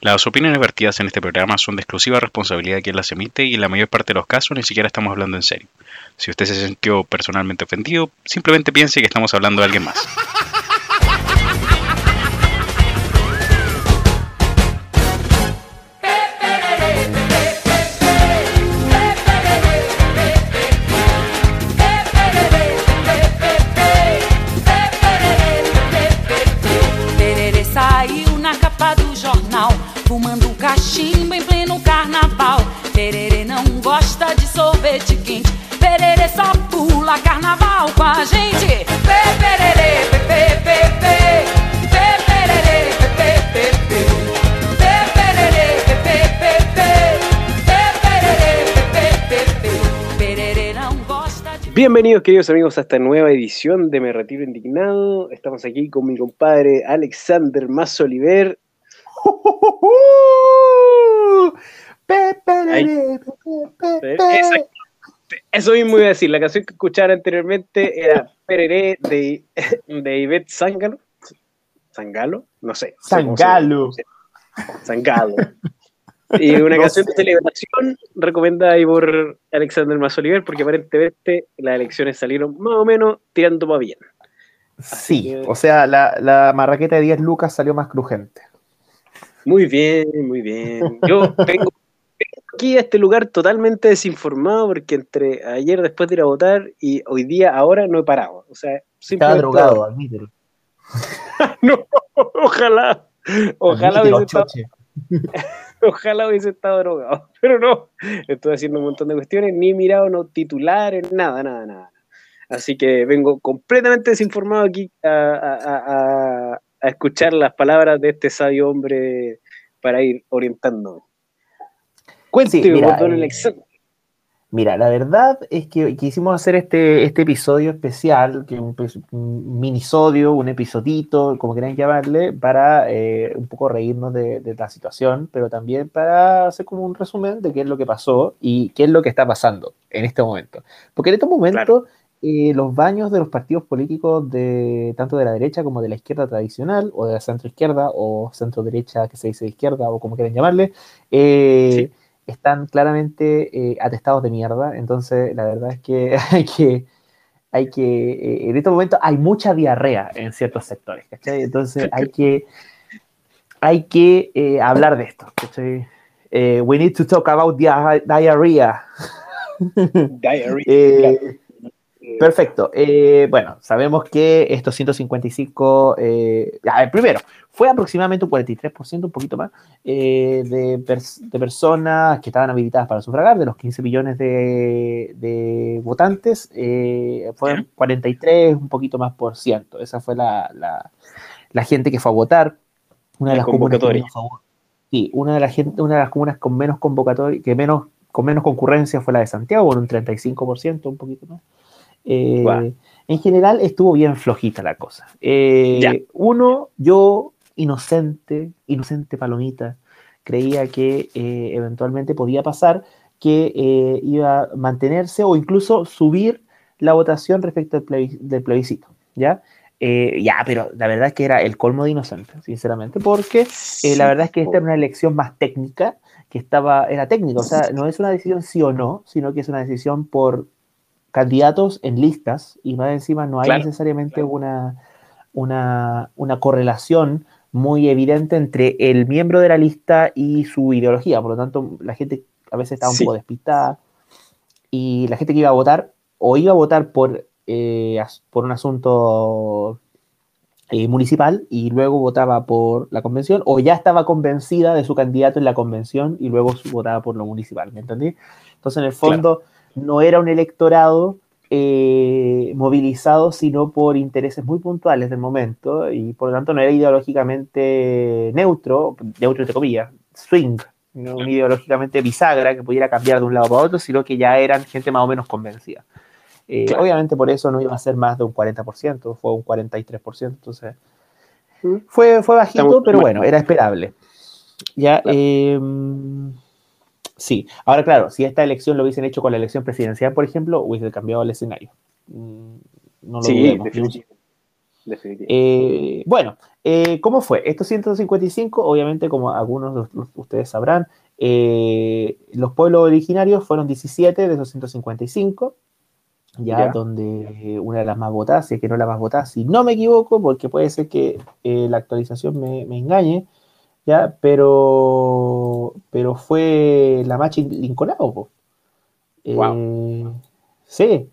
Las opiniones vertidas en este programa son de exclusiva responsabilidad de quien las emite y en la mayor parte de los casos ni siquiera estamos hablando en serio. Si usted se sintió personalmente ofendido, simplemente piense que estamos hablando de alguien más. Bienvenidos queridos amigos a esta nueva edición de Me Retiro Indignado. Estamos aquí con mi compadre Alexander Mazo Oliver. Eso mismo iba a decir, la canción que escucharon anteriormente era Pereré de, de Ivette Sangalo. ¿Sangalo? No sé. no sé Y una No canción de celebración recomendada ahí por Alexander Mazo Oliver, porque aparentemente las elecciones salieron más o menos tirando para bien. Sí, que- o sea, la, la marraqueta de 10 lucas salió más crujente. Muy bien, muy bien. Yo vengo vengo aquí a este lugar totalmente desinformado porque entre ayer después de ir a votar y hoy día ahora no he parado. O sea, Estaba drogado, admítelo. No, ojalá. Ojalá Admítelo. Ojalá hubiese estado drogado. Pero no, estoy haciendo un montón de cuestiones, ni mirado no titulares, nada, nada, nada. Así que vengo completamente desinformado aquí a, a- a- escuchar las palabras de este sabio hombre para ir orientándome. Cuénteme, Sí, mira, eh. Mira, la verdad es que quisimos hacer este, este episodio especial, que un, minisodio, un episodito, como quieran llamarle, para eh, un poco reírnos de, de la situación, pero también para hacer como un resumen de qué es lo que pasó y qué es lo que está pasando en este momento. Porque en este momento eh, los baños de los partidos políticos de tanto de la derecha como de la izquierda tradicional, o de la centro izquierda, o centro derecha que se dice de izquierda, o como quieran llamarle, eh, Sí. Están claramente eh, atestados de mierda. Entonces, la verdad es que hay que, hay que, eh, en este momento hay mucha diarrea en ciertos sectores, ¿cachai? Entonces hay que, hay que eh, hablar de esto, ¿cachai? We need to talk about dia- diarrhea. Eh, Perfecto. Eh, bueno, sabemos que estos 155, eh, a ver, primero, fue aproximadamente un 43%, un poquito más, eh, de, pers- de personas que estaban habilitadas para sufragar, de los 15 millones de, de votantes, eh, fueron 43, un poquito más por ciento. Esa fue la, la- la gente que fue a votar. Una de La las comunas que convocatoria. menos fue a vo- Sí, una de, la gente, una de las comunas con menos convocatoria, que menos, con menos concurrencia fue la de Santiago, con un 35%, un poquito más. Eh. En general estuvo bien flojita la cosa. Eh. Uno, yo, inocente, inocente palomita, creía que eh, eventualmente podía pasar que eh, iba a mantenerse o incluso subir la votación respecto del plebiscito, ¿ya? Eh, ya, pero la verdad es que era el colmo de inocente, sinceramente, porque eh, la verdad es que esta era una elección más técnica, que estaba, era técnica, o sea, no es una decisión sí o no, sino que es una decisión por candidatos en listas y más encima no hay Claro, necesariamente Una, una, una correlación muy evidente entre el miembro de la lista y su ideología, por lo tanto la gente a veces estaba un Sí. poco despistada y la gente que iba a votar o iba a votar por, eh, por un asunto eh, municipal y luego votaba por la convención, o ya estaba convencida de su candidato en la convención y luego votaba por lo municipal, ¿me entendí? Entonces, en el fondo, no era un electorado eh, movilizado, sino por intereses muy puntuales del momento, y por lo tanto no era ideológicamente neutro, neutro entre comillas, swing, no un ideológicamente bisagra que pudiera cambiar de un lado para otro, sino que ya eran gente más o menos convencida. Eh, Claro. Obviamente por eso no iba a ser más de un 40%, fue un 43%, entonces Mm. fue, fue bajito, Estamos pero bueno, era esperable. Ya, Claro. eh, sí, ahora claro, si esta elección lo hubiesen hecho con la elección presidencial, por ejemplo, hubiese cambiado el escenario. Mm, No lo Sí, dudemos. Eh, bueno, eh, ¿cómo fue? Estos 155, obviamente, como algunos de ustedes sabrán, eh, los pueblos originarios fueron 17 de esos 155, ya, Ya. donde una de las más votadas, si es que no la más votada, si no me equivoco, porque puede ser que eh, la actualización me, me engañe, ya, pero, pero fue la Machi. Guau. Eh, sí,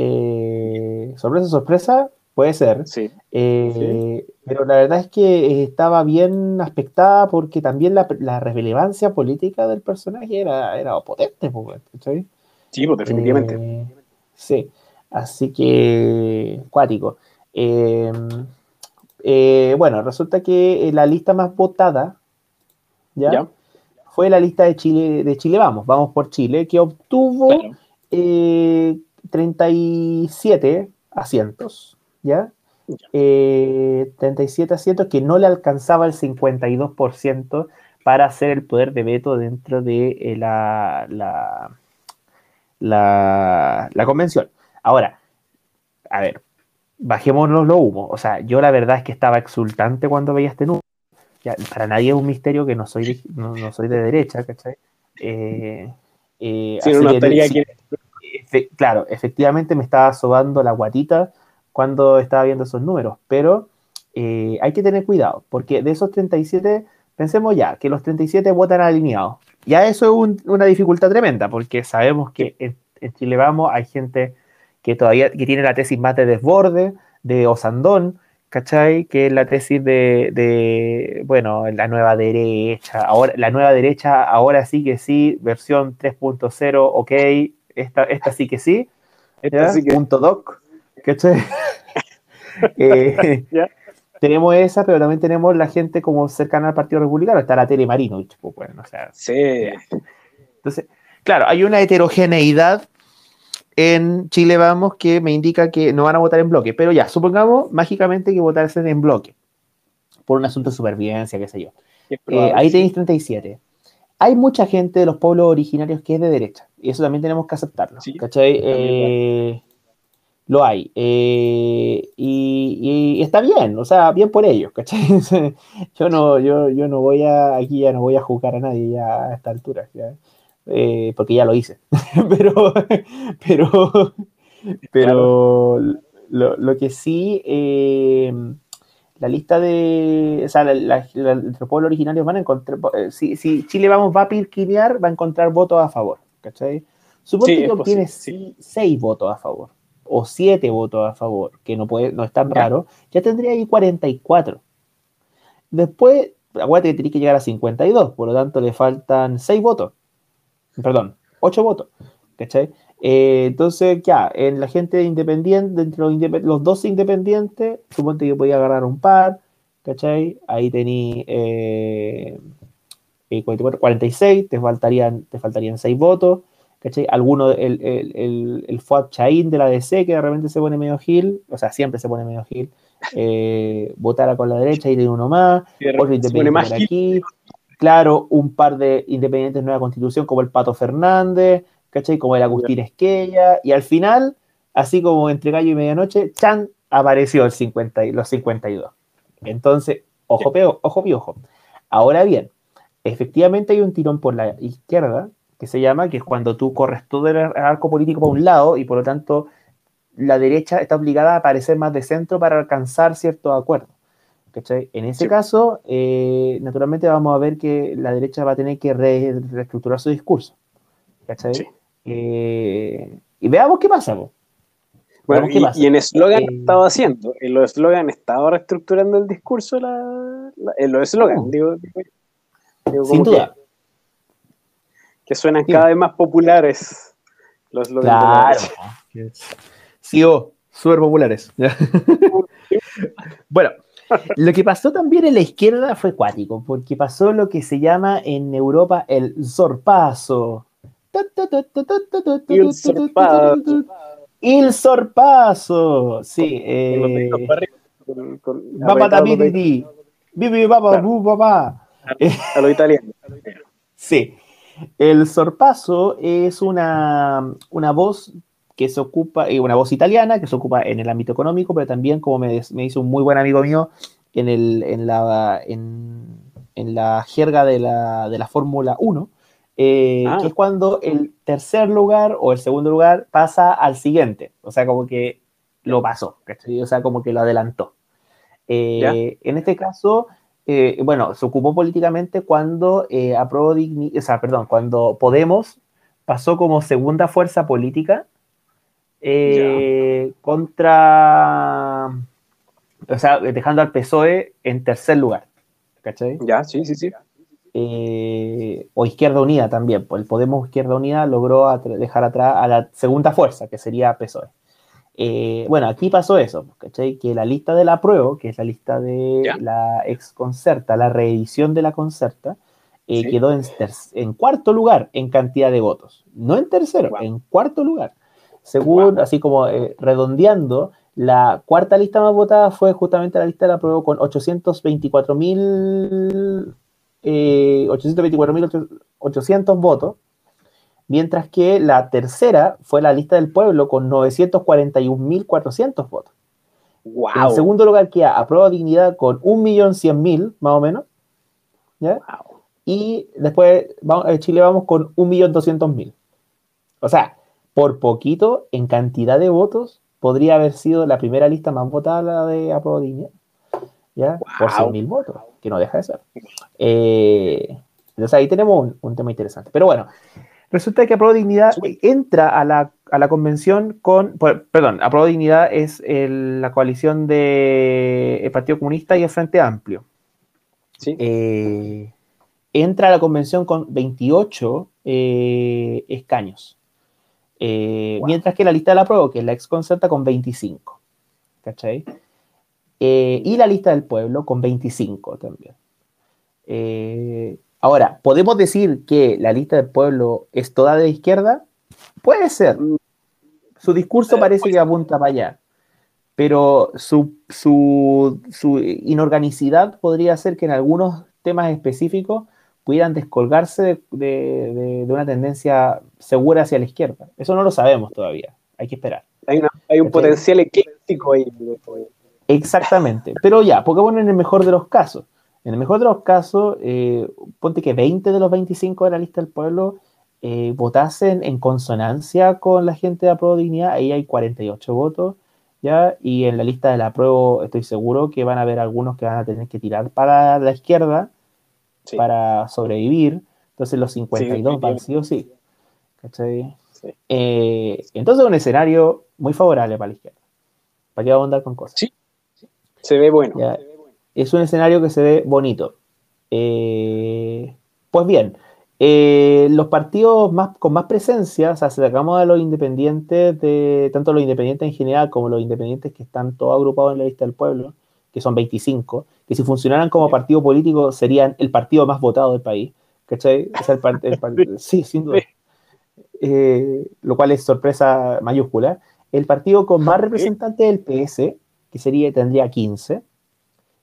Eh, sorpresa, sorpresa, puede ser. Sí. Eh, Pero la verdad es que estaba bien aspectada porque también la, la relevancia política del personaje era, era potente, po, ¿cachai? Sí, pues definitivamente. Eh, sí, así que cuático. Eh, bueno, resulta que eh, la lista más votada ¿ya? Ya. fue la lista de Chile, de Chile Vamos, Vamos por Chile, que obtuvo Claro. eh, 37 asientos, ¿ya? Ya. Eh, 37 asientos que no le alcanzaba el 52% para hacer el poder de veto dentro de la, la, la, la convención. Ahora, a ver, bajémonos los humos. O sea, yo la verdad es que estaba exultante cuando veía este número. Ya, para nadie es un misterio que no soy de, no, no soy de derecha, ¿cachai? Eh, eh, no, que sí, efe- claro, efectivamente me estaba sobando la guatita cuando estaba viendo esos números, pero eh, hay que tener cuidado, porque de esos 37, pensemos ya, que los 37 votan alineados. Ya eso es un- una dificultad tremenda, porque sabemos que en, en Chile Vamos hay gente que todavía que tiene la tesis más de desborde, de Osandón, ¿cachai? Que es la tesis de, de, bueno, la nueva derecha. Ahora, la nueva derecha, ahora sí que sí, versión 3.0, ok, esta, esta sí que sí, Esta sí que- punto doc, ¿cachai? Eh, tenemos esa, pero también tenemos la gente como cercana al Partido Republicano, está la Tere Marino, pues, bueno, o sea, Sí. entonces, claro, hay una heterogeneidad en Chile Vamos que me indica que no van a votar en bloque, pero ya, supongamos mágicamente que votarse en bloque por un asunto de supervivencia, qué sé yo. Eh, ahí sí. tenéis 37. Hay mucha gente de los pueblos originarios que es de derecha, y eso también tenemos que aceptarlo. Sí, ¿cachai? Eh, lo hay. eh, y, y está bien, o sea, bien por ellos, ¿cachai? yo, no, yo, yo no voy a, aquí ya no voy a juzgar a nadie ya a esta altura, ¿ya? Eh, porque ya lo hice. pero, pero, pero lo, lo que sí, eh, la lista de, o sea, la, la- la- los pueblos originarios van a encontrar, eh, si, si Chile vamos va a pirquinear, va a encontrar votos a favor, ¿cachai? Suponte Sí, que obtiene sí. seis votos a favor, o siete votos a favor, que no, puede, no es tan raro, ya tendría ahí 44. Después, acuérdate que tiene que llegar a 52, por lo tanto le faltan seis votos, perdón, ocho votos, ¿cachai? Eh, entonces, ya, en la gente independiente, entre los, indep- los 12 independientes, suponte que podía agarrar un par, ¿cachai? Ahí tení eh, eh, 44, 46, te faltarían, te faltarían 6 votos, ¿cachai? Alguno, el, el, el, el Fuad Chaín de la DC, que de repente se pone medio gil, o sea, siempre se pone medio gil, eh, votara con la derecha y tiene uno más, otro independiente por gil. Claro, un par de independientes de Nueva Constitución, como el Pato Fernández, ¿cachai? Como el Agustín Esquella, y al final, así como entre gallo y medianoche, Chan apareció el 50, y- los 52. Entonces, ojo, peo, ojo piojo. Ahora bien, efectivamente hay un tirón por la izquierda que se llama, que es cuando tú corres todo el arco político para un lado y por lo tanto la derecha está obligada a aparecer más de centro para alcanzar ciertos acuerdos. ¿Cachai? En ese Sí. caso, eh, naturalmente vamos a ver que la derecha va a tener que re- reestructurar su discurso. ¿cachai? Sí. Eh, y veamos qué pasa. Bueno, qué y, y en eslogan Eh, estaba haciendo, en los eslogan estaba reestructurando el discurso, la, la- en los eslogan, Uh. digo, digo, digo, Sin como duda. Que, que suenan Sí. cada vez más populares los de la Claro. Sí, oh, súper populares. bueno, lo que pasó también en la izquierda fue cuático, porque pasó lo que se llama en Europa el sorpaso. El sorpaso. El sorpaso. Sí. Eh, con- bu baba. a lo italiano. Sí. El sorpaso es una, una voz que se ocupa, eh, una voz italiana que se ocupa en el ámbito económico, pero también, como me, me dice un muy buen amigo mío, en, el, en, la, en, en la jerga de la, de la Fórmula 1, eh, Ah. que es cuando el tercer lugar o el segundo lugar pasa al siguiente. O sea, como que lo pasó. O sea, como que lo adelantó. Eh, en este caso, eh, bueno, se ocupó políticamente cuando eh, aprobó o sea, perdón, cuando Podemos pasó como segunda fuerza política eh, contra, o sea, dejando al PSOE en tercer lugar, ¿cachai? Ya, sí, sí, sí. eh, o Izquierda Unida también, pues el Podemos Izquierda Unida logró atra- dejar atrás a la segunda fuerza, que sería PSOE. Eh, bueno, aquí pasó eso, ¿cachai? Que la lista de la prueba, que es la lista de la ex concerta, la reedición de la concerta, eh, Sí. quedó en, cuarto lugar en cantidad de votos. No en tercero, Wow. en cuarto lugar. Según, Wow. así como eh, redondeando, la cuarta lista más votada fue justamente la lista de la prueba con 824 mil eh, 824.800 votos, mientras que la tercera fue la lista del pueblo con 941.400 votos. Wow. En segundo lugar queda a prueba de dignidad con 1.100.000, más o menos. ¿ya? Wow. Y después vamos, en Chile vamos con 1.200.000. O sea, por poquito, en cantidad de votos, podría haber sido la primera lista más votada la de Dignidad. ¿Ya? Por Wow. 100.000 votos, que no deja de ser. Eh, entonces ahí tenemos un, un tema interesante. Pero bueno, resulta que Apruebo Dignidad entra a la, a la convención con. por- Perdón, Apruebo Dignidad es el- la coalición del Partido Comunista y el Frente Amplio Sí. eh, entra a la convención con 28 eh, escaños. Eh, Wow. Mientras que la lista de la prueba, que es la ex concerta, con 25. ¿Cachai? Eh, y la lista del pueblo con 25 también. Eh, ahora, ¿podemos decir que la lista del pueblo es toda de izquierda? Puede ser. Su discurso Eh, parece puede que apunta para allá pero su, su, su inorganicidad podría ser que en algunos temas específicos pudieran descolgarse de, de- de- de una tendencia segura hacia la izquierda. Eso no lo sabemos todavía, hay que esperar. Hay, una- hay un potencial ecléctico ahí. Exactamente, pero ya, Pokémon en el mejor de los casos. En el mejor de los casos, eh, ponte que 20 de los 25 de la lista del pueblo eh, votasen en consonancia con la gente de Apruebo Dignidad, ahí hay 48 votos, ¿ya? Y en la lista de la Apruebo estoy seguro que van a haber algunos que van a tener que tirar para la izquierda Sí. para sobrevivir, entonces los 52 van definitivamente. sí o sí. ¿Cachai? Sí. Eh, entonces un escenario muy favorable para la izquierda. ¿Para qué vamos a andar con cosas? Sí. Se ve bueno. Ya, es un escenario que se ve bonito. Eh, pues bien, eh, los partidos más, con más presencia, o sea, sacamos a los independientes, de, tanto los independientes en general como los independientes que están todos agrupados en la lista del pueblo, que son 25, que si funcionaran como partido político serían el partido más votado del país. ¿Cachai? O sea, el par- el par- sí, sin duda. Eh, lo cual es sorpresa mayúscula. El partido con más representantes del PS, que sería, tendría 15.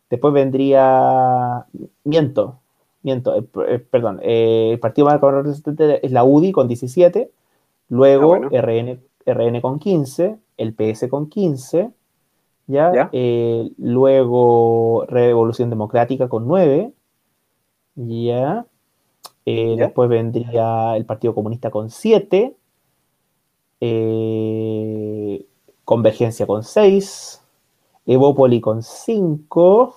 Después vendría. Miento, miento, eh, eh, perdón. eh, el partido más representante es la UDI con 17. Luego Ah, bueno. RN, RN con 15. El PS con 15. ¿Ya? Ya. Eh, luego Revolución Democrática con 9. Ya. Eh, Ya. Después vendría el Partido Comunista con 7. eh, Convergencia con 6. Evópoli con 5.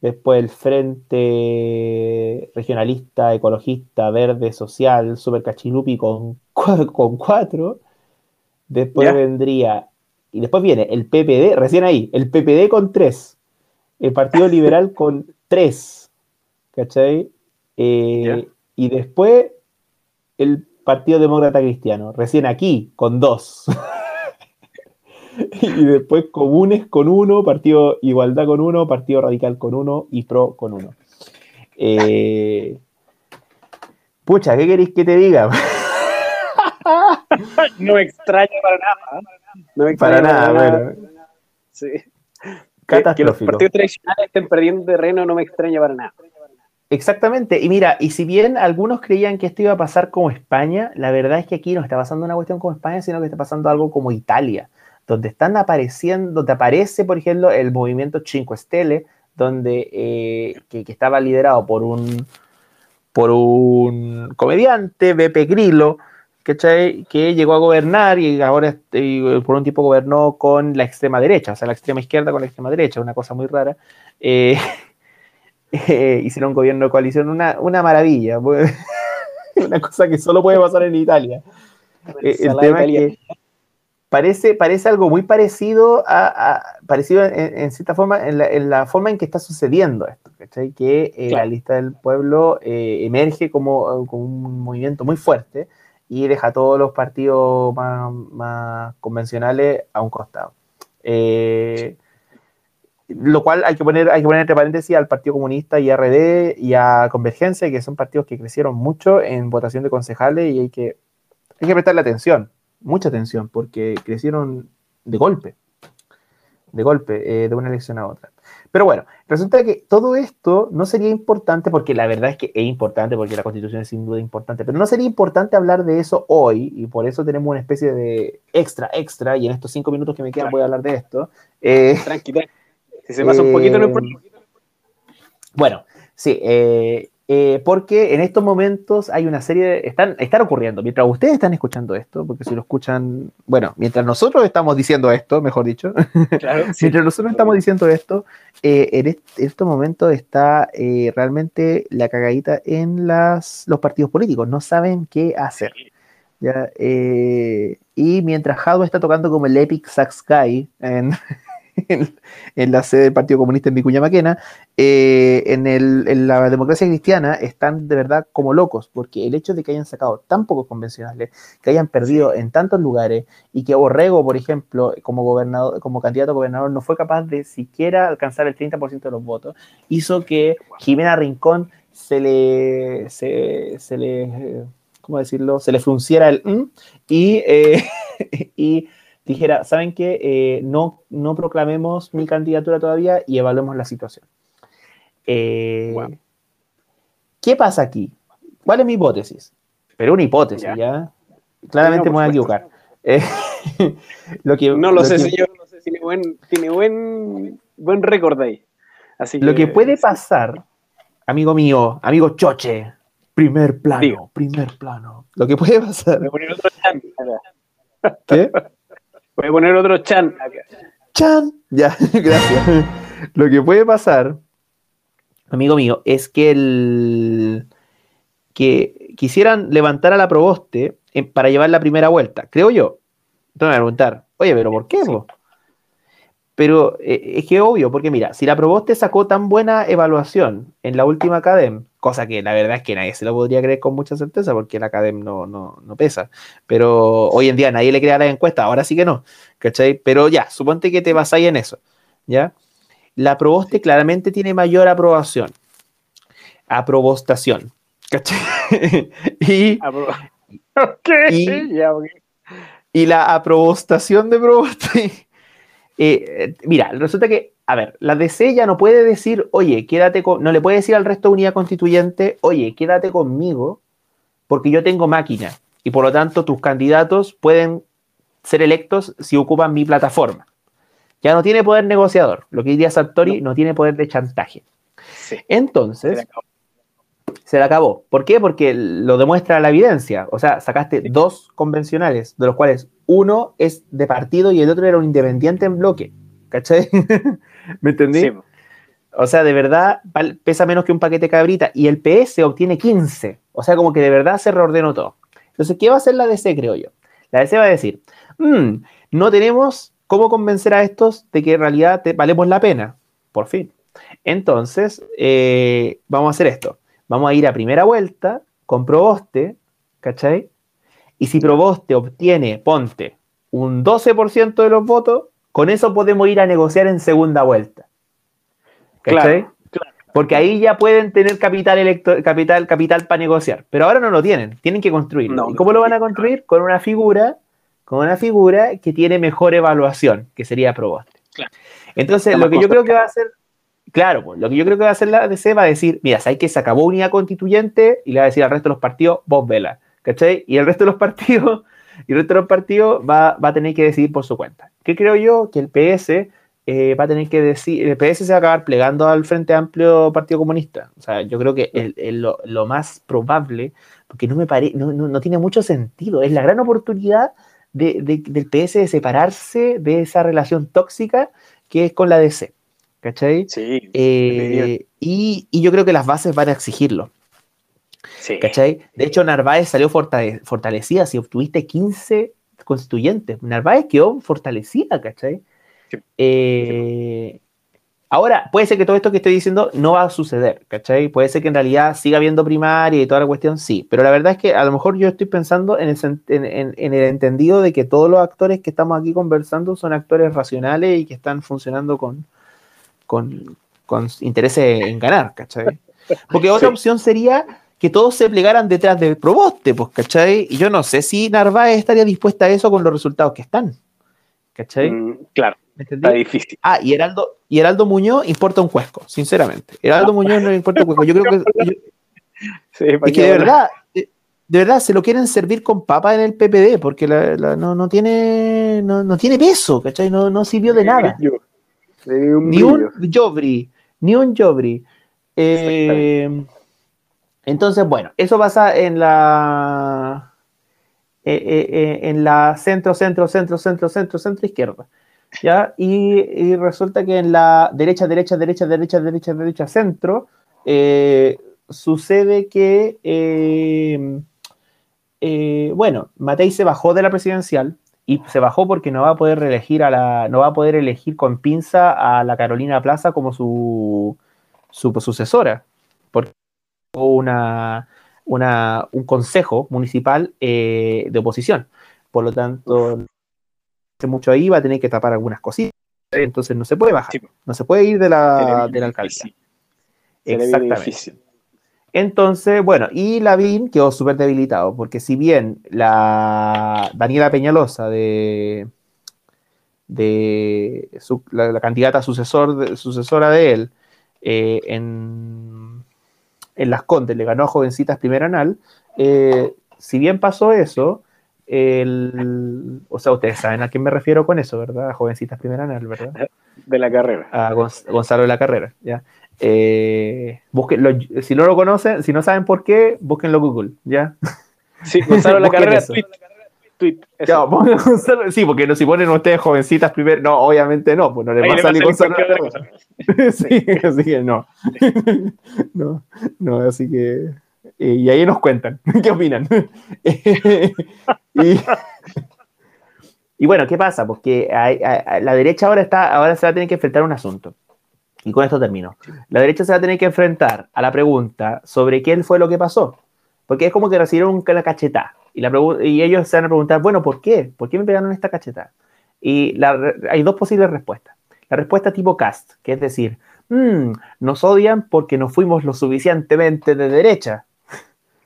Después el Frente Regionalista, Ecologista, Verde, Social, Super Cachilupi con 4. Después Ya. vendría. Y después viene el PPD, recién ahí, el PPD con 3. El Partido Liberal con 3. ¿Cachai? Eh, y después el Partido Demócrata Cristiano, recién aquí, con 2. y después Comunes con 1, Partido Igualdad con 1, Partido Radical con 1 y PRO con 1. Eh, pucha, ¿qué queréis que te diga? No me extraña para nada. No me Para extraña nada, bueno. Sí. Que, los partidos tradicionales estén perdiendo terreno no me extraña para nada. Exactamente, y mira, y si bien algunos creían que esto iba a pasar como España, la verdad es que aquí no está pasando una cuestión como España, sino que está pasando algo como Italia, donde están apareciendo, donde aparece, por ejemplo, el movimiento Cinque Stelle, donde, eh, que, que estaba liderado por un, por un comediante, Beppe Grillo, ¿cachai? que llegó a gobernar y ahora y por un tiempo gobernó con la extrema derecha, o sea, la extrema izquierda con la extrema derecha, una cosa muy rara. Eh, eh, hicieron un gobierno de coalición, una, una maravilla, una cosa que solo puede pasar en Italia. Eh, el tema es que parece, parece algo muy parecido a, a parecido en, en, cierta forma en la, en la, forma en que está sucediendo esto, ¿cachai? Que eh, claro. la lista del pueblo eh, emerge como, como, un movimiento muy fuerte y deja todos los partidos más, convencionales a un costado. Eh, lo cual hay que poner, hay que poner entre paréntesis al Partido Comunista y RD y a Convergencia, que son partidos que crecieron mucho en votación de concejales y hay que, hay que prestarle atención, mucha atención, porque crecieron de golpe, de golpe, eh, de una elección a otra. Pero bueno, resulta que todo esto no sería importante, porque la verdad es que es importante, porque la constitución es sin duda importante, pero no sería importante hablar de eso hoy, y por eso tenemos una especie de extra, extra, y en estos cinco minutos que me quedan voy a hablar de esto. Eh, si se pasa un poquito, no importa. Bueno, sí, eh, eh, porque en estos momentos hay una serie de, están, están ocurriendo, mientras ustedes están escuchando esto, porque si lo escuchan, bueno, mientras nosotros estamos diciendo esto, mejor dicho, claro, sí. mientras nosotros estamos diciendo esto, eh, en, en, estos momentos está eh, realmente la cagadita en las, los partidos políticos, no saben qué hacer. ¿ya? Y mientras Hadwe está tocando como el Epic Sax Guy en, en, en, la sede del Partido Comunista en Vicuña Maquena, eh, en, el, en, la democracia cristiana están de verdad como locos, porque el hecho de que hayan sacado tan pocos convencionales, que hayan perdido en tantos lugares y que Borrego, por ejemplo, como, gobernador, como candidato a gobernador, no fue capaz de siquiera alcanzar el 30% de los votos, hizo que Jimena Rincón se le, se, se le ¿cómo decirlo? Se le frunciera el mm, y, eh, y dijera, ¿saben qué? Eh, no, no proclamemos mi candidatura todavía y evaluemos la situación. Eh, wow. ¿Qué pasa aquí? ¿Cuál es mi hipótesis? Pero una hipótesis, ¿ya? ¿ya? Claramente no, me voy a equivocar. Eh, lo que, no lo, lo sé, que, señor, no sé, tiene buen, tiene buen, buen récord ahí. Así lo que puede pasar, amigo mío, amigo Choche, primer plano, Digo. primer plano. Lo que puede pasar. Voy a poner otro chan. ¿Qué? Voy a poner otro chan acá. Chan. Ya, gracias. Lo que puede pasar, amigo mío, es que el que quisieran levantar a la Proboste para llevar la primera vuelta, creo yo. Entonces me voy a preguntar, oye, pero ¿por qué? Sí. Pero eh, es que obvio, porque mira, si la Proboste sacó tan buena evaluación en la última Academ, cosa que la verdad es que nadie se lo podría creer con mucha certeza, porque la Academ no, no, no pesa, pero hoy en día nadie le crea las encuestas, ahora sí que no, ¿cachai? Pero ya, suponte que te ahí en eso, ¿ya? La Proboste claramente tiene mayor aprobación, aprobostación, ¿cachai? y, okay. y, yeah, okay. y la aprobostación de Proboste eh, mira, resulta que, a ver, la DC ya no puede decir, oye, quédate con, no le puede decir al resto de unidad constituyente, oye, quédate conmigo, porque yo tengo máquina, y por lo tanto tus candidatos pueden ser electos si ocupan mi plataforma. Ya no tiene poder negociador, lo que diría Sartori, no, no tiene poder de chantaje. Sí. Entonces, se le acabó. ¿Por qué? Porque lo demuestra la evidencia. O sea, sacaste dos convencionales, de los cuales uno es de partido y el otro era un independiente en bloque. ¿Cachai? ¿Me entendí? Sí. O sea, de verdad pesa menos que un paquete cabrita y el PS obtiene 15. O sea, como que de verdad se reordenó todo. Entonces, ¿qué va a hacer la DC, creo yo? La DC va a decir, mmm, no tenemos cómo convencer a estos de que en realidad te valemos la pena. Por fin. Entonces, eh, vamos a hacer esto vamos a ir a primera vuelta con Proboste, ¿cachai? Y si Proboste obtiene, ponte, un 12% de los votos, con eso podemos ir a negociar en segunda vuelta. ¿Cachai? Claro, claro. Porque ahí ya pueden tener capital, electo, capital, capital para negociar. Pero ahora no lo tienen, tienen que construirlo. No, ¿Y cómo lo van a construir? Con una figura, con una figura que tiene mejor evaluación, que sería Proboste. Claro. Entonces, lo que yo creo que va a hacer Claro, pues lo que yo creo que va a hacer la DC va a decir, mira, sabes que se acabó unidad constituyente y le va a decir al resto de los partidos, vos vela, ¿cachai? Y el resto de los partidos Y el resto de los partidos va, a tener que decidir por su cuenta. ¿Qué creo yo? Que el PS eh, va a tener que decir, el PS se va a acabar plegando al Frente Amplio Partido Comunista. O sea, yo creo que lo, más probable, porque no me pare, no, no- tiene mucho sentido, es la gran oportunidad de- del PS de separarse de esa relación tóxica que es con la DC. ¿Cachai? Sí, Eh, y, y yo creo que las bases van a exigirlo. sí. ¿Cachai? De hecho, Narváez salió fortale- fortalecida. Si obtuviste 15 constituyentes, Narváez quedó fortalecida, ¿cachai? Sí. Eh, ahora, puede ser que todo esto que estoy diciendo no va a suceder, ¿cachai? Puede ser que en realidad siga habiendo primaria y toda la cuestión, sí. Pero la verdad es que a lo mejor yo estoy pensando en el, sen- en- en- en el entendido de que todos los actores que estamos aquí conversando son actores racionales y que están funcionando con, con, con intereses en ganar, ¿cachai? Porque otra Sí. opción sería que todos se plegaran detrás del proboste, pues, ¿cachai? Y yo no sé si Narváez estaría dispuesta a eso con los resultados que están, ¿cachai? Mm, claro, está difícil. Ah, y Heraldo, y Heraldo Muñoz importa un cuesco, sinceramente. Heraldo Muñoz no le importa un cuesco. Yo creo que, yo- Sí, ¿para que de verdad, de, de verdad se lo quieren servir con papa en el PPD, porque la- la- no, no tiene no, no tiene peso, ¿cachai? No, no sirvió de nada. Brillo. De un Ni un Jobri, ni un Jobri. Eh, entonces, bueno, eso pasa en la eh, eh, en la centro, centro, centro, centro, centro, centro, izquierda. ¿Ya? Y, y resulta que en la derecha, derecha, derecha, derecha, derecha, derecha, centro, eh, sucede que, eh, bueno, Matei se bajó de la presidencial y se bajó porque no va a poder reelegir a la, no va a poder elegir con pinza a la Carolina Plaza como su, su sucesora, porque una, una, un consejo municipal eh, de oposición. Por lo tanto, hace mucho ahí va a tener que tapar algunas cositas. Entonces no se puede bajar, Sí. no se puede ir de la, de la alcaldía. Exactamente. Entonces, bueno, y Lavín quedó súper debilitado, porque si bien la Daniela Peñalosa de, de su- la, la candidata sucesor de- sucesora de él eh, en, en Las Condes le ganó a Jovencitas Primer Anal, eh, si bien pasó eso, el, o sea, ustedes saben a quién me refiero con eso, ¿verdad? A Jovencitas Primer Anal, ¿verdad? De la carrera. a Gonz- Gonzalo de la Carrera. ¿ya? Eh, búsquenlo- si no lo conocen, si no saben por qué, búsquenlo en Google. ¿ya? Sí, Gonzalo la carrera, tweet. tweet. eso. Ya, pongan Gonzalo- sí, porque no, si ponen ustedes jovencitas primero, no, obviamente no, pues no les Ahí va a le salir va a salir Gonzalo. cosa. sí, así que no. no, no, así que. eh, y ahí nos cuentan, ¿qué opinan? y, y bueno, ¿qué pasa? Porque hay- hay- hay- la derecha ahora está, ahora se va a tener que enfrentar a un asunto. Y con esto termino. La derecha se va a tener que enfrentar a la pregunta sobre qué fue lo que pasó. Porque es como que recibieron una cachetada. Y, la y ellos se van a preguntar, bueno, ¿por qué? ¿Por qué me pegaron esta cachetada? Y la hay dos posibles respuestas. La respuesta tipo cast, que es decir, "Mm, nos odian porque no fuimos lo suficientemente de derecha,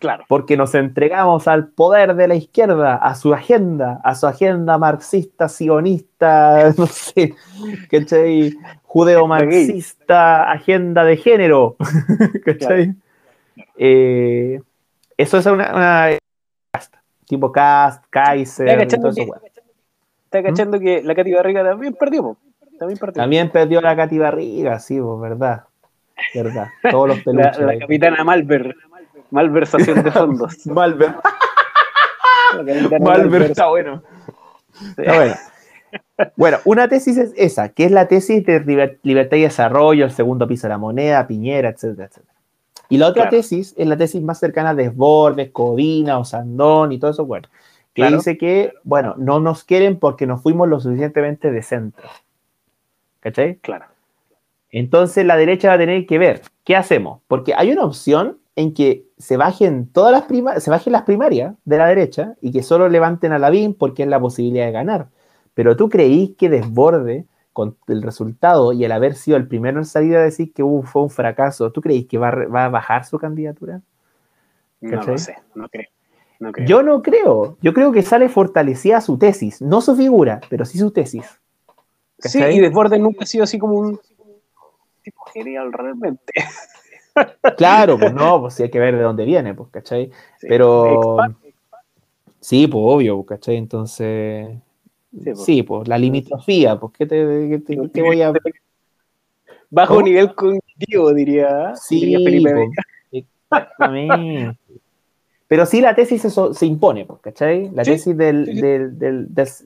Claro. porque nos entregamos al poder de la izquierda, a su agenda, a su agenda marxista, sionista, no sé, ¿cachai? Judeo-marxista, agenda de género, ¿cachai? Eh, eso es una, una tipo cast, Kaiser, ¿Está cachando, todo eso, que, bueno. está cachando que la Katy Barriga también perdió? También perdió. También perdió la Katy Barriga, sí, pues, verdad. Verdad. Todos los La, peluches. la ahí. capitana Malver. Malversación de fondos. Malver. Malver está bueno. Está bueno. Bueno, una tesis es esa, que es la tesis de liber- libertad y desarrollo, el segundo piso de la moneda, Piñera, etcétera, etcétera. Y la otra Claro. tesis es la tesis más cercana a Desbordes, Codina, Osandón y todo eso, bueno, que Claro. dice que, bueno, no nos quieren porque no fuimos lo suficientemente de centro. ¿Cachai? Claro. Entonces la derecha va a tener que ver qué hacemos, porque hay una opción en que se bajen todas las prima- se bajen las primarias de la derecha y que solo levanten a Lavín porque es la posibilidad de ganar. Pero tú creís que desborde con el resultado y el haber sido el primero en salir a decir que uh, fue un fracaso, ¿tú creís que va, va a bajar su candidatura? No lo sé, no creo. No creo. Yo no creo. Yo creo que sale fortalecida su tesis, no su figura, pero sí su tesis. sí, ¿cachai? y Desbordes nunca ha sido así como un tipo genial realmente. Claro, pues no, pues sí hay que ver de dónde viene, pues, ¿cachai? Sí. Pero, Expa- Sí, pues obvio, ¿cachai? Entonces, Sí, sí, pues la limitrofía, pues ¿qué te, qué te- qué voy a... Bajo ¿Cómo? nivel cognitivo, diría, Sí, diría Felipe exactamente. Pero sí la tesis se, so- se impone, pues, ¿cachai? La Sí, tesis del-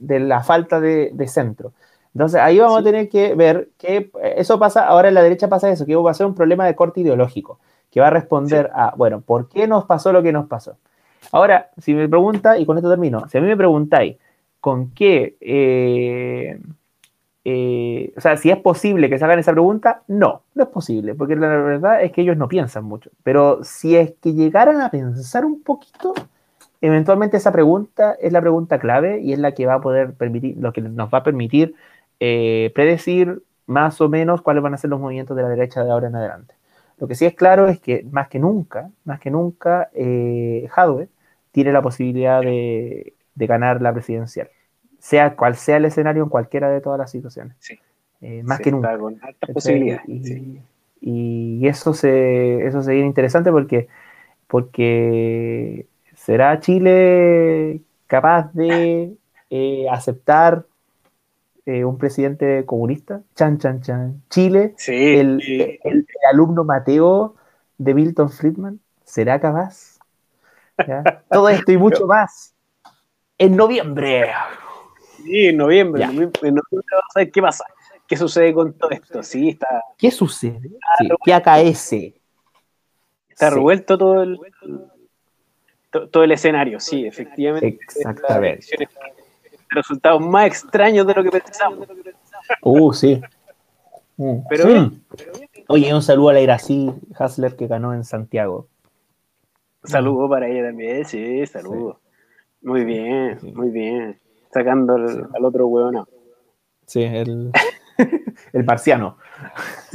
de la falta de, de centro. Entonces ahí vamos Sí. a tener que ver que eso pasa, ahora en la derecha pasa eso, que va a ser un problema de corte ideológico, que va a responder a, bueno, ¿por qué nos pasó lo que nos pasó? Ahora, si me pregunta, y con esto termino, si a mí me preguntáis con qué, eh, eh, o sea, si es posible que se hagan esa pregunta, no, no es posible, porque la verdad es que ellos no piensan mucho. Pero si es que llegaran a pensar un poquito, eventualmente esa pregunta es la pregunta clave y es la que va a poder permitir, lo que nos va a permitir eh, predecir más o menos cuáles van a ser los movimientos de la derecha de ahora en adelante. Lo que sí es claro es que más que nunca, más que nunca, eh, Jadwe tiene la posibilidad de, de ganar la presidencial, sea cual sea el escenario en cualquiera de todas las situaciones. Sí. Eh, más Sí, que nunca. con ¿cachai? posibilidades. Y, sí. y eso se eso se viene interesante porque, porque será Chile capaz de eh, aceptar eh, un presidente comunista. Chan, chan, chan. Chile, Sí, el, sí. el- el alumno Mateo de Milton Friedman, ¿será capaz? ¿Ya? Todo esto y mucho más en noviembre. Sí, en noviembre. En noviembre, en noviembre vamos a ver qué pasa. ¿Qué sucede con todo esto? Sí, está, ¿Qué sucede? Sí, ¿Qué acaece? está revuelto todo el, to- todo el escenario. Sí, efectivamente. Exactamente. Resultados más extraños de lo que pensamos. Uh, sí. Mm. Pero bien. Oye, un saludo a la Irací Hasler que ganó en Santiago. Saludo para ella también, sí, saludo. Muy bien, Sí. muy bien. Sacando al, Sí. al otro huevo, no. Sí, el, el marciano.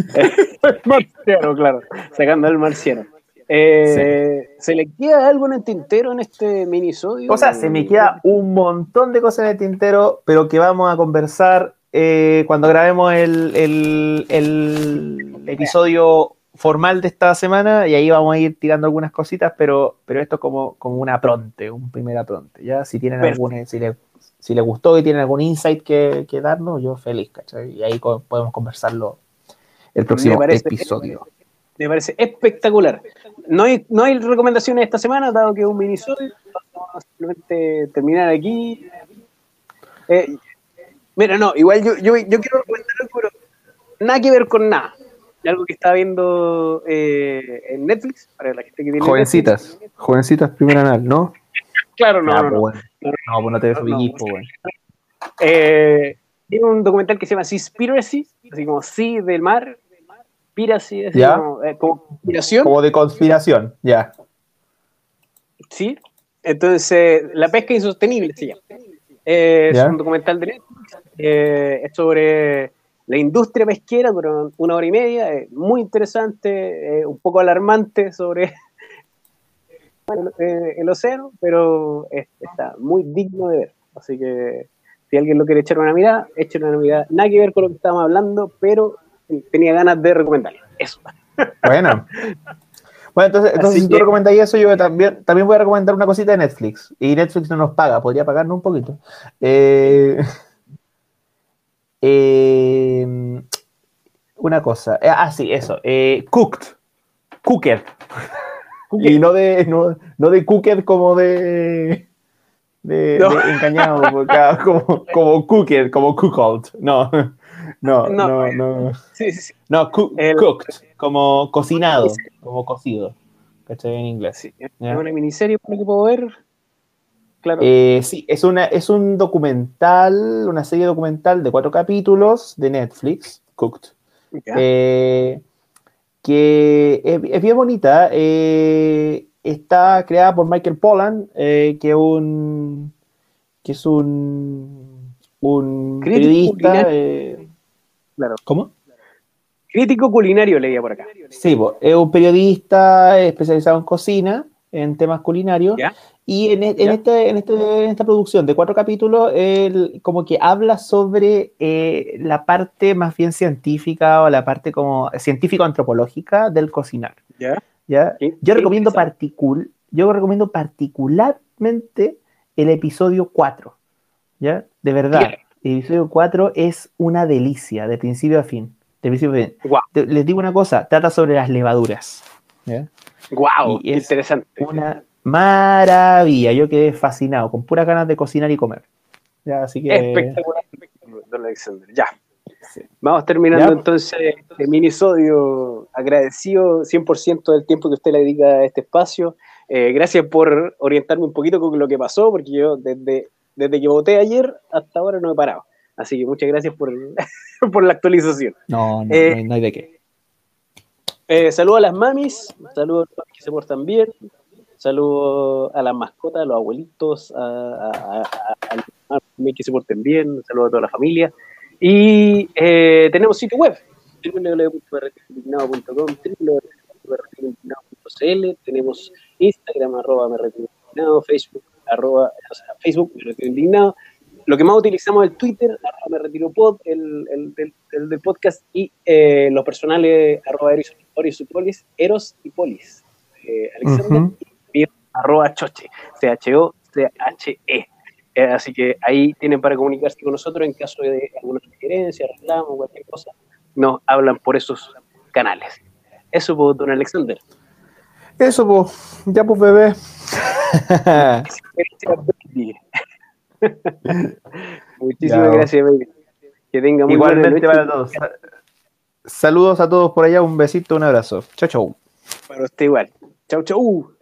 marciano, claro. Sacando al marciano. Eh, ¿Se le queda algo en el tintero en este minisodio? O sea, se me queda un montón de cosas en el tintero, pero que vamos a conversar eh, cuando grabemos el, el- el episodio formal de esta semana y ahí vamos a ir tirando algunas cositas, pero, pero esto es como, como un apronte, un primer apronte. ¿ya? Si tienen si les si les gustó y tienen algún insight que, que darnos, yo feliz, ¿cachai? Y ahí co- podemos conversarlo el próximo parece- episodio. Me parece espectacular. No hay, no hay recomendaciones esta semana, dado que es un minisodio. Vamos a simplemente terminar aquí. Eh, mira, no, igual yo, yo, yo quiero recomendar algo, pero nada que ver con nada. Algo que está viendo eh, en Netflix, para la gente que tiene Jovencitas, jovencitas primer anal, ¿no? Claro, no, Ah, no, pues no. No, pues no te No, no. brillis, pues. Eh, tiene un documental que se llama Seaspiracy, así como Sea del mar, Piracy, así ¿Ya? como, eh, como conspiración. Como de conspiración, ya. Sí. Entonces, La pesca insostenible se llama. Eh, es un documental de Netflix. eh, es sobre la industria pesquera, dura una hora y media. Es muy interesante, eh, un poco alarmante sobre eh, el océano, pero es- está muy digno de ver. Así que si alguien lo quiere echar una mirada, echen una mirada. Nada que ver con lo que estábamos hablando, pero tenía ganas de recomendarlo. Eso. Bueno. Bueno, entonces, entonces si tú recomendáis eso, yo también, también voy a recomendar una cosita de Netflix. Y Netflix no nos paga, podría pagarnos un poquito. Eh, eh, una cosa. Eh, ah, sí, eso. Eh, cooked. Cooked. Y no de, no, no de cooked como de. De, No. de engañado, ah, como, como cooked, como cooked. No, no, No. no, no. Sí, sí, sí. No, El- cooked, como cocinado, como cocido. ¿Cachai? En inglés. Sí, es una miniserie por lo que puedo ver. Claro. Eh, sí, es, una, es un documental, una serie documental de cuatro capítulos de Netflix, Cooked, eh, que es, es bien bonita. eh, está creada por Michael Pollan, eh, que, un, que es un, un periodista. Claro. ¿Cómo? Crítico culinario leía por acá. Sí, es un periodista especializado en cocina, en temas culinarios. ¿Ya? Y en, e- en este, en, este- en esta producción de cuatro capítulos, él como que habla sobre eh, la parte más bien científica o la parte como científico-antropológica del cocinar. ¿Ya? ¿ya? Qué- Yo qué recomiendo particul yo recomiendo particularmente el episodio 4. ¿Ya? De verdad. El episodio 4 es una delicia, de principio a fin. De principio a fin. Guau, Te- Les digo una cosa, trata sobre las levaduras. ¿ya? Y es interesante. Una maravilla. Yo quedé fascinado, con puras ganas de cocinar y comer. Ya, así que. Espectacular, don Alexander. Ya. Sí. Vamos terminando Ya. entonces este minisodio. Agradecido 100% del tiempo que usted le dedica a este espacio. Eh, gracias por orientarme un poquito con lo que pasó, porque yo desde, desde que voté ayer hasta ahora no he parado. Así que muchas gracias por, por la actualización. No, no, Eh, no hay- no hay de qué. Eh, saludos a las mamis, saludos a los que se portan bien, saludos a las mascotas, a los abuelitos, a, a, a- a- a los que se porten bien, saludos a toda la familia. Y eh, tenemos sitio web, www.mrtindignado.com, www.mrtindignado.cl, tenemos Instagram, arroba mrtindignado, Facebook, arroba, o sea, Facebook, mrtindignado. Lo que más utilizamos es el Twitter, arroba me retiro pod, el, el, del- el del podcast, y eh, los personales, arroba eros, Eros y polis, eros y polis. Eh, Alexander, Ujú. y arroba choche, C-H-O-C-H-E. Eh, así que ahí tienen para comunicarse con nosotros en caso de alguna sugerencia, reclamo, cualquier cosa. Nos hablan por esos canales. Eso por don Alexander. Eso, pues. Ya, pues, bebé. Muchísimas Ya. gracias, baby. Que tenga muy buena Igualmente noche. para todos. Sa- Saludos a todos por allá, un besito, un abrazo. Chau, chau. Para usted igual. Chau, chau.